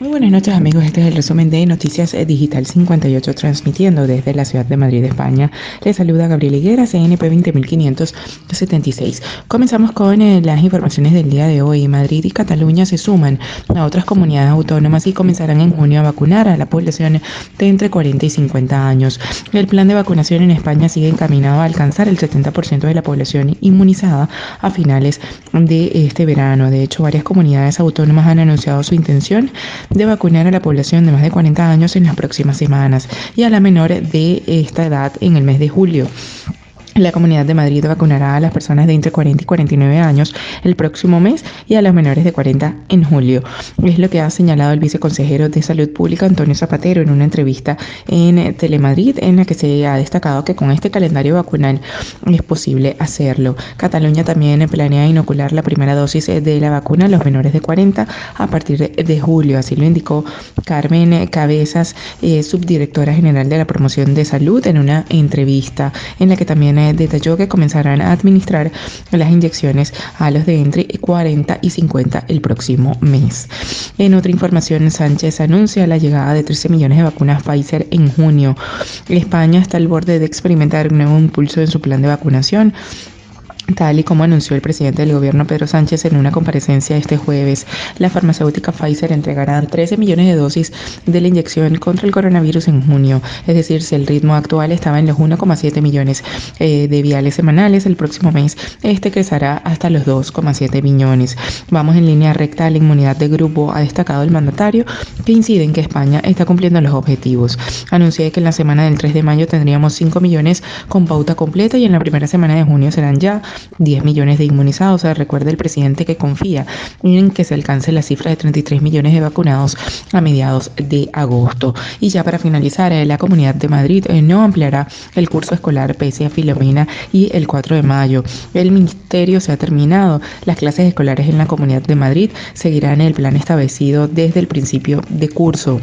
Muy buenas noches amigos, este es el resumen de Noticias Digital 58 transmitiendo desde la ciudad de Madrid, España. Les saluda Gabriel Higuera, CNP 20576. Comenzamos con eh, las informaciones del día de hoy. Madrid y Cataluña se suman a otras comunidades autónomas y comenzarán en junio a vacunar a la población de entre 40 y 50 años. El plan de vacunación en España sigue encaminado a alcanzar el 70% de la población inmunizada a finales de este verano. De hecho, varias comunidades autónomas han anunciado su intención de vacunar a la población de más de 40 años en las próximas semanas y a la menor de esta edad en el mes de julio. La Comunidad de Madrid vacunará a las personas de entre 40 y 49 años el próximo mes y a las menores de 40 en julio. Es lo que ha señalado el viceconsejero de Salud Pública Antonio Zapatero en una entrevista en Telemadrid en la que se ha destacado que con este calendario vacunal es posible hacerlo. Cataluña también planea inocular la primera dosis de la vacuna a los menores de 40 a partir de julio. Así lo indicó Carmen Cabezas, eh, subdirectora general de la promoción de salud, en una entrevista en la que también detalló que comenzarán a administrar las inyecciones a los de entre 40 y 50 el próximo mes. En otra información, Sánchez anuncia la llegada de 13 millones de vacunas Pfizer en junio. España está al borde de experimentar un nuevo impulso en su plan de vacunación Tal y como anunció el presidente del gobierno Pedro Sánchez en una comparecencia este jueves, la farmacéutica Pfizer entregará 13 millones de dosis de la inyección contra el coronavirus en junio. Es decir, si el ritmo actual estaba en los 1,7 millones eh, de viales semanales, el próximo mes este crecerá hasta los 2,7 millones. Vamos en línea recta a la inmunidad de grupo, ha destacado el mandatario, que incide en que España está cumpliendo los objetivos. Anuncié que en la semana del 3 de mayo tendríamos 5 millones con pauta completa y en la primera semana de junio serán ya 10 millones de inmunizados. Se recuerda el presidente que confía en que se alcance la cifra de 33 millones de vacunados a mediados de agosto. Y ya para finalizar, eh, la Comunidad de Madrid eh, no ampliará el curso escolar pese a Filomena y el 4 de mayo. El ministerio se ha terminado. Las clases escolares en la Comunidad de Madrid seguirán el plan establecido desde el principio de curso.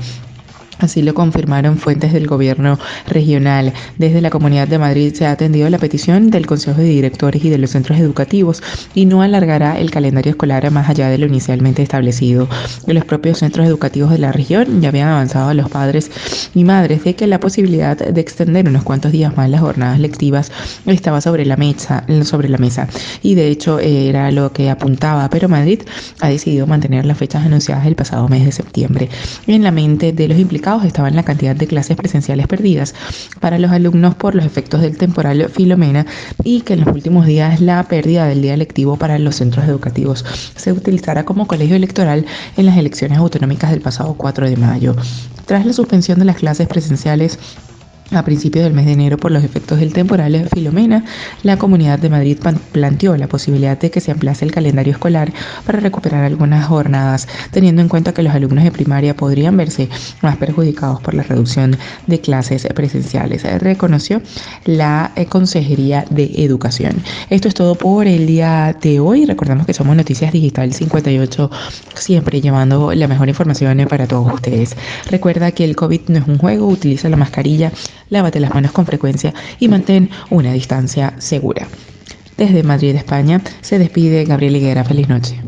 Así lo confirmaron fuentes del gobierno regional. Desde la Comunidad de Madrid se ha atendido la petición del Consejo de Directores y de los centros educativos y no alargará el calendario escolar más allá de lo inicialmente establecido. Los propios centros educativos de la región ya habían avanzado a los padres y madres de que la posibilidad de extender unos cuantos días más las jornadas lectivas estaba sobre la mesa, sobre la mesa y de hecho era lo que apuntaba, pero Madrid ha decidido mantener las fechas anunciadas el pasado mes de septiembre. En la mente de los implicados estaba en la cantidad de clases presenciales perdidas para los alumnos por los efectos del temporal Filomena y que en los últimos días la pérdida del día lectivo para los centros educativos se utilizará como colegio electoral en las elecciones autonómicas del pasado 4 de mayo. Tras la suspensión de las clases presenciales a principios del mes de enero, por los efectos del temporal Filomena, la Comunidad de Madrid planteó la posibilidad de que se ampliase el calendario escolar para recuperar algunas jornadas, teniendo en cuenta que los alumnos de primaria podrían verse más perjudicados por la reducción de clases presenciales, reconoció la eh, Consejería de Educación. Esto es todo por el día de hoy. Recordamos que somos Noticias Digital 58, siempre llevando la mejor información para todos ustedes. Recuerda que el COVID no es un juego, utiliza la mascarilla lávate las manos con frecuencia y mantén una distancia segura. Desde Madrid, España, se despide Gabriel Higuera. Feliz noche.